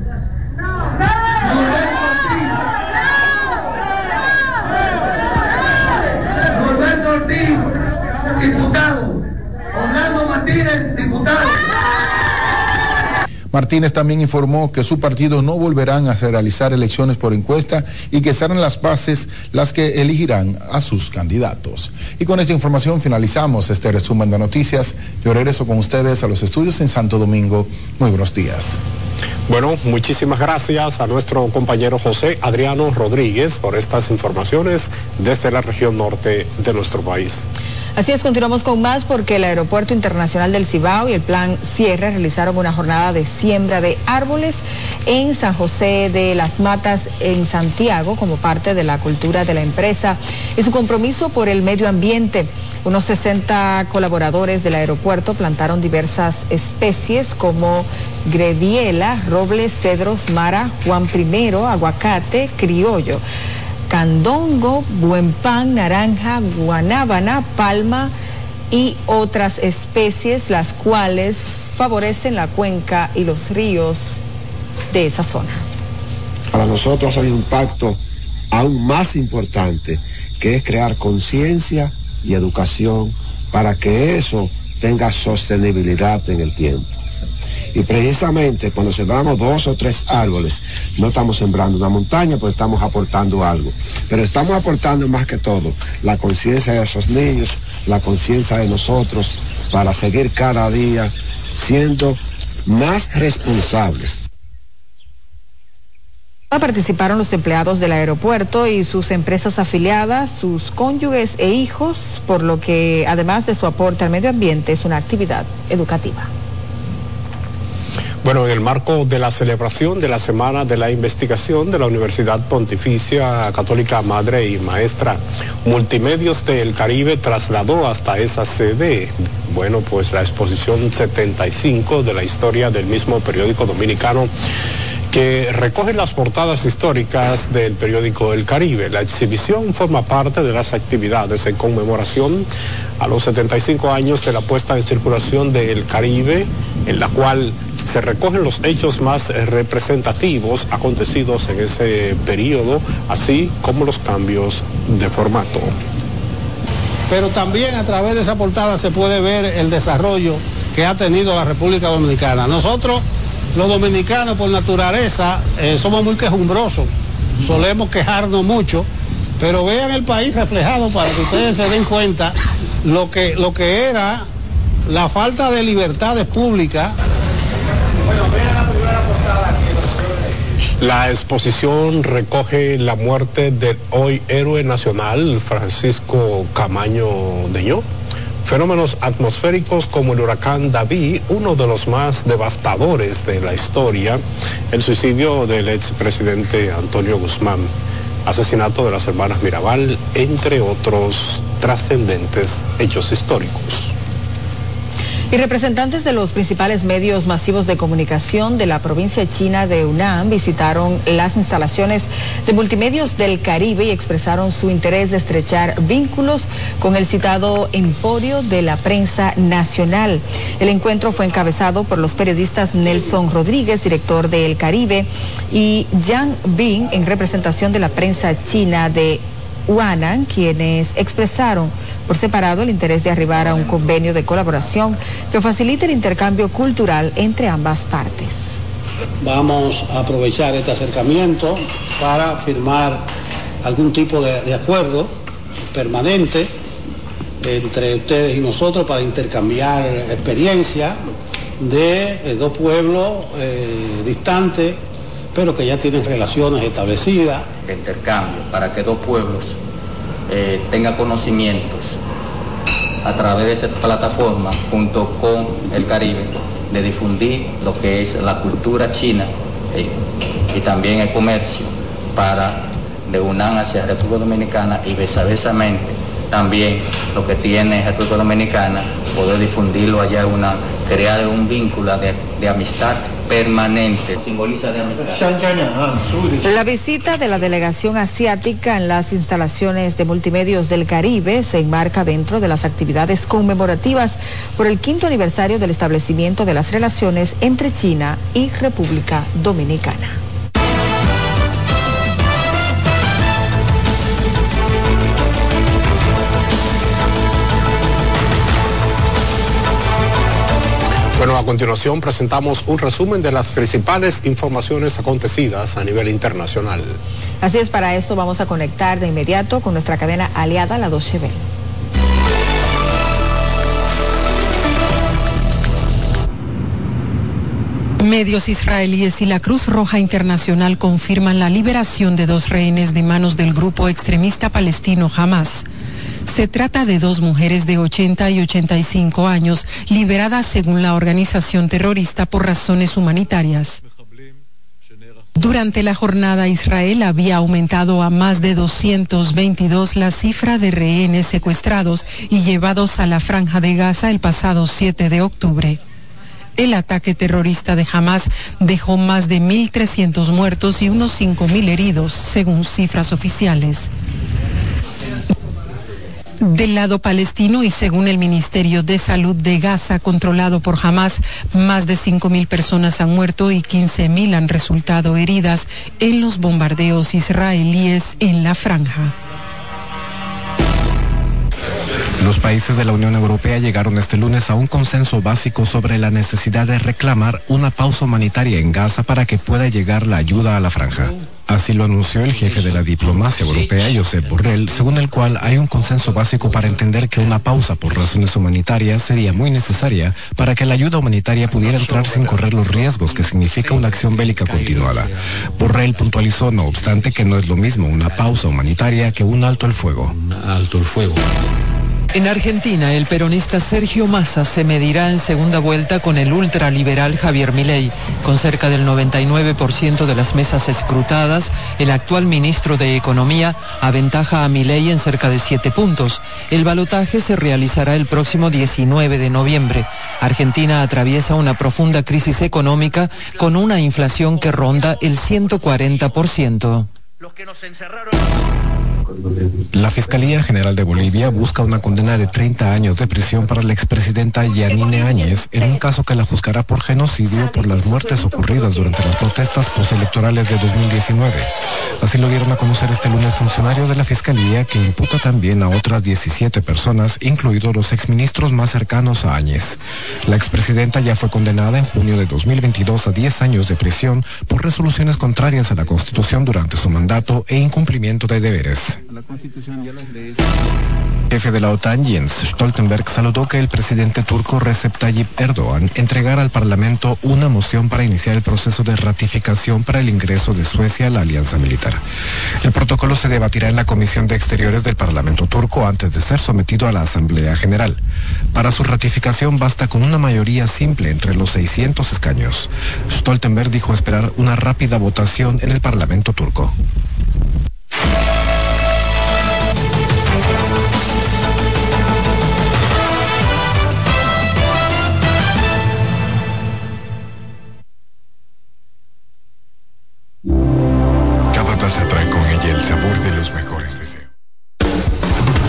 Speaker 48: Martínez también informó que su partido no volverán a realizar elecciones por encuesta y que serán las bases las que elegirán a sus candidatos. Y con esta información finalizamos este resumen de noticias. Yo regreso con ustedes a los estudios en Santo Domingo. Muy buenos días.
Speaker 7: Bueno, muchísimas gracias a nuestro compañero José Adriano Rodríguez por estas informaciones desde la región norte de nuestro país.
Speaker 6: Así es, continuamos con más porque el Aeropuerto Internacional del Cibao y el Plan Sierra realizaron una jornada de siembra de árboles en San José de las Matas, en Santiago, como parte de la cultura de la empresa y su compromiso por el medio ambiente. Unos 60 colaboradores del aeropuerto plantaron diversas especies como grediela, robles, cedros, mara, Juan I, aguacate, criollo candongo, buen pan, naranja, guanábana, palma y otras especies, las cuales favorecen la cuenca y los ríos de esa zona.
Speaker 49: Para nosotros hay un pacto aún más importante, que es crear conciencia y educación para que eso tenga sostenibilidad en el tiempo. Y precisamente cuando sembramos dos o tres árboles, no estamos sembrando una montaña, pues estamos aportando algo. Pero estamos aportando más que todo la conciencia de esos niños, la conciencia de nosotros, para seguir cada día siendo más responsables.
Speaker 6: Participaron los empleados del aeropuerto y sus empresas afiliadas, sus cónyuges e hijos, por lo que además de su aporte al medio ambiente es una actividad educativa.
Speaker 7: Bueno, en el marco de la celebración de la Semana de la Investigación de la Universidad Pontificia Católica Madre y Maestra, Multimedios del Caribe trasladó hasta esa sede, bueno, pues la exposición 75 de la historia del mismo periódico dominicano que recoge las portadas históricas del periódico El Caribe. La exhibición forma parte de las actividades en conmemoración a los 75 años de la puesta en circulación del Caribe, en la cual se recogen los hechos más representativos acontecidos en ese periodo, así como los cambios de formato.
Speaker 50: Pero también a través de esa portada se puede ver el desarrollo que ha tenido la República Dominicana. Nosotros los dominicanos por naturaleza eh, somos muy quejumbrosos, solemos quejarnos mucho, pero vean el país reflejado para que ustedes se den cuenta lo que, lo que era la falta de libertades públicas. La primera portada
Speaker 7: aquí. La exposición recoge la muerte del hoy héroe nacional Francisco Camaño Deñó Fenómenos atmosféricos como el huracán David, uno de los más devastadores de la historia, el suicidio del expresidente Antonio Guzmán, asesinato de las hermanas Mirabal, entre otros trascendentes hechos históricos.
Speaker 6: Y representantes de los principales medios masivos de comunicación de la provincia china de Hunan visitaron las instalaciones de multimedios del Caribe y expresaron su interés de estrechar vínculos con el citado emporio de la prensa nacional. El encuentro fue encabezado por los periodistas Nelson Rodríguez, director de El Caribe, y Yang Bing, en representación de la prensa china de Huanan, quienes expresaron por separado el interés de arribar a un convenio de colaboración que facilite el intercambio cultural entre ambas partes.
Speaker 50: Vamos a aprovechar este acercamiento para firmar algún tipo de, de acuerdo permanente entre ustedes y nosotros para intercambiar experiencia de eh, dos pueblos eh, distantes, pero que ya tienen relaciones establecidas.
Speaker 51: De intercambio para que dos pueblos eh, tengan conocimientos a través de esa plataforma junto con el Caribe de difundir lo que es la cultura china eh, y también el comercio para de UNAM hacia República Dominicana y besavesamente también lo que tiene República Dominicana, poder difundirlo allá, una, crear un vínculo de amistad permanente. Simboliza de amistad.
Speaker 6: La visita de la delegación asiática en las instalaciones de multimedios del Caribe se enmarca dentro de las actividades conmemorativas por el quinto aniversario del establecimiento de las relaciones entre China y República Dominicana.
Speaker 7: Bueno, a continuación presentamos un resumen de las principales informaciones acontecidas a nivel internacional.
Speaker 6: Así es, para esto vamos a conectar de inmediato con nuestra cadena aliada, la 12B.
Speaker 52: Medios israelíes y la Cruz Roja Internacional confirman la liberación de dos rehenes de manos del grupo extremista palestino Hamas. Se trata de dos mujeres de 80 y 85 años liberadas según la organización terrorista por razones humanitarias. Durante la jornada, Israel había aumentado a más de 222 la cifra de rehenes secuestrados y llevados a la franja de Gaza el pasado 7 de octubre. El ataque terrorista de Hamas dejó más de 1.300 muertos y unos 5.000 heridos, según cifras oficiales. Del lado palestino y según el Ministerio de Salud de Gaza, controlado por Hamas, más de 5.000 personas han muerto y 15.000 han resultado heridas en los bombardeos israelíes en la franja.
Speaker 53: Los países de la Unión Europea llegaron este lunes a un consenso básico sobre la necesidad de reclamar una pausa humanitaria en Gaza para que pueda llegar la ayuda a la franja. Así lo anunció el jefe de la diplomacia europea, Josep Borrell, según el cual hay un consenso básico para entender que una pausa por razones humanitarias sería muy necesaria para que la ayuda humanitaria pudiera entrar sin correr los riesgos que significa una acción bélica continuada. Borrell puntualizó, no obstante, que no es lo mismo una pausa humanitaria que un alto el fuego.
Speaker 54: alto el fuego. En Argentina, el peronista Sergio Massa se medirá en segunda vuelta con el ultraliberal Javier Milei. Con cerca del 99% de las mesas escrutadas, el actual ministro de Economía aventaja a Milei en cerca de 7 puntos. El balotaje se realizará el próximo 19 de noviembre. Argentina atraviesa una profunda crisis económica con una inflación que ronda el 140%.
Speaker 53: La Fiscalía General de Bolivia busca una condena de 30 años de prisión para la expresidenta Yanine Áñez en un caso que la juzgará por genocidio por las muertes ocurridas durante las protestas postelectorales de 2019. Así lo dieron a conocer este lunes funcionarios de la Fiscalía que imputa también a otras 17 personas, incluidos los exministros más cercanos a Áñez. La expresidenta ya fue condenada en junio de 2022 a 10 años de prisión por resoluciones contrarias a la Constitución durante su mandato e incumplimiento de deberes. Jefe de la OTAN, Jens Stoltenberg, saludó que el presidente turco Recep Tayyip Erdogan entregara al Parlamento una moción para iniciar el proceso de ratificación para el ingreso de Suecia a la alianza militar. El protocolo se debatirá en la Comisión de Exteriores del Parlamento turco antes de ser sometido a la Asamblea General. Para su ratificación basta con una mayoría simple entre los 600 escaños. Stoltenberg dijo esperar una rápida votación en el Parlamento turco.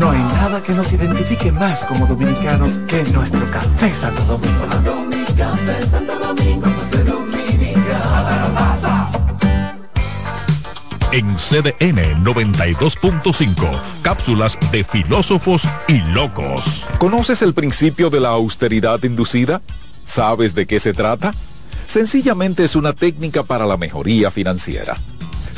Speaker 55: No hay nada que nos identifique más como dominicanos que nuestro café Santo Domingo.
Speaker 56: Café Santo Domingo.
Speaker 4: En CDN 92.5, cápsulas de filósofos y locos. ¿Conoces el principio de la austeridad inducida? ¿Sabes de qué se trata? Sencillamente es una técnica para la mejoría financiera.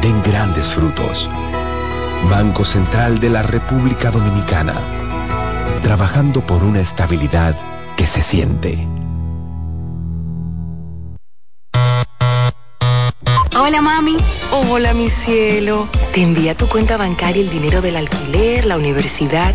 Speaker 57: den grandes frutos. Banco Central de la República Dominicana. Trabajando por una estabilidad que se siente.
Speaker 58: Hola mami. Hola mi cielo. Te envía tu cuenta bancaria el dinero del alquiler, la universidad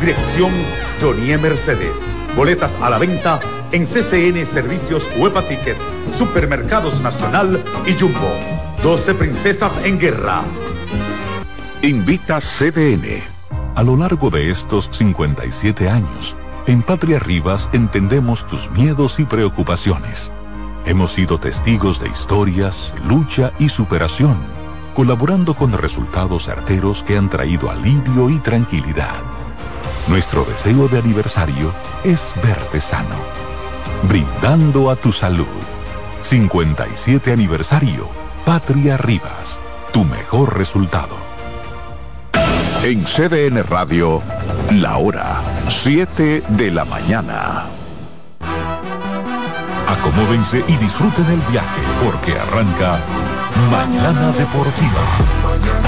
Speaker 56: Dirección Jonie Mercedes. Boletas a la venta en CCN Servicios Huepa Ticket, Supermercados Nacional y Jumbo. 12 Princesas en Guerra.
Speaker 59: Invita CDN.
Speaker 4: A lo largo de estos 57 años, en Patria Rivas entendemos tus miedos y preocupaciones. Hemos sido testigos de historias, lucha y superación, colaborando con resultados certeros que han traído alivio y tranquilidad. Nuestro deseo de aniversario es verte sano, brindando a tu salud. 57 aniversario, Patria Rivas, tu mejor resultado.
Speaker 59: En CDN Radio, la hora 7 de la mañana.
Speaker 4: Acomódense y disfruten el viaje porque arranca Mañana Deportiva.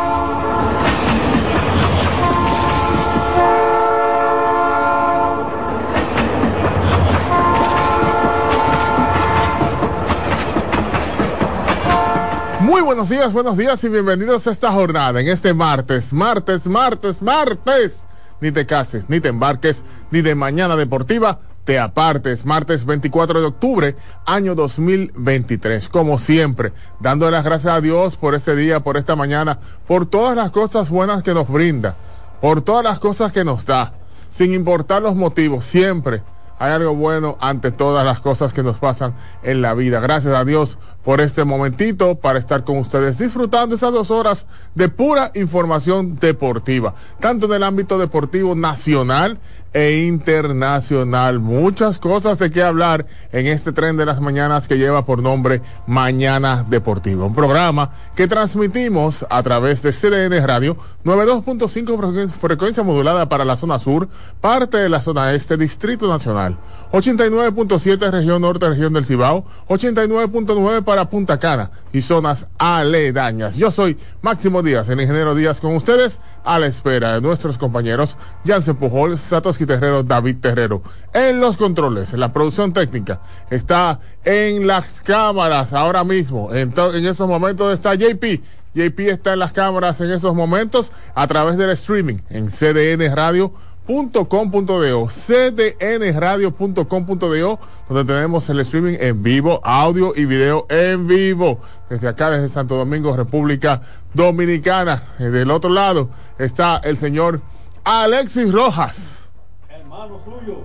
Speaker 60: Muy buenos días, buenos días y bienvenidos a esta jornada en este martes, martes, martes, martes. Ni te cases, ni te embarques, ni de mañana deportiva te apartes. Martes 24 de octubre, año 2023. Como siempre, dándole las gracias a Dios por este día, por esta mañana, por todas las cosas buenas que nos brinda, por todas las cosas que nos da, sin importar los motivos, siempre hay algo bueno ante todas las cosas que nos pasan en la vida. Gracias a Dios por este momentito para estar con ustedes disfrutando esas dos horas de pura información deportiva, tanto en el ámbito deportivo nacional e internacional. Muchas cosas de qué hablar en este tren de las mañanas que lleva por nombre Mañana Deportiva. Un programa que transmitimos a través de CDN Radio 92.5 frecuencia modulada para la zona sur, parte de la zona este, Distrito Nacional. 89.7 región norte, región del Cibao, 89.9 para Punta Cana y zonas aledañas. Yo soy Máximo Díaz, el ingeniero Díaz con ustedes a la espera de nuestros compañeros Jansen Pujol, Satoshi Terrero, David Terrero. En los controles, en la producción técnica, está en las cámaras ahora mismo. En, en esos momentos está JP. JP está en las cámaras en esos momentos a través del streaming en CDN Radio .com.do, cdnradio.com.do, donde tenemos el streaming en vivo, audio y video en vivo. Desde acá, desde Santo Domingo, República Dominicana. Del otro lado está el señor Alexis Rojas.
Speaker 61: Hermano suyo.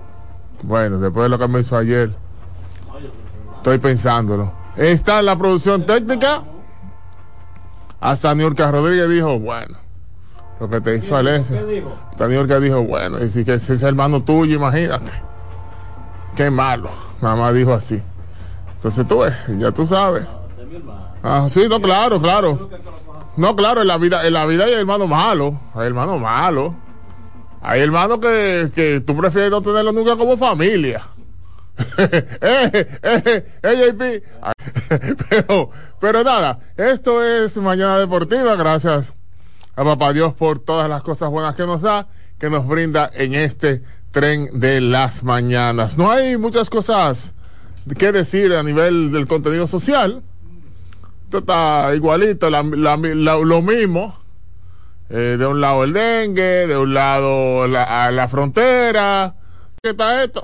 Speaker 60: Bueno, después de lo que me hizo ayer, estoy pensándolo. Está en la producción técnica. Hasta Niurka Rodríguez dijo, bueno, lo que te hizo Alesia. Hasta Niurka dijo, bueno, y si que ese es hermano tuyo, imagínate. Qué malo. Mamá dijo así. Entonces tú ves, ya tú sabes. Ah, sí, no, claro, claro. No, claro, en la vida, en la vida hay hermanos malos, hay hermanos malos. Hay hermanos que, que tú prefieres no tenerlos nunca como familia. *laughs* eh, eh, eh, *laughs* pero, pero nada, esto es Mañana Deportiva, gracias a Papá Dios por todas las cosas buenas que nos da, que nos brinda en este tren de las mañanas. No hay muchas cosas que decir a nivel del contenido social. Esto está igualito, lo mismo. Eh, de un lado el dengue, de un lado la, la frontera. ¿Qué está esto?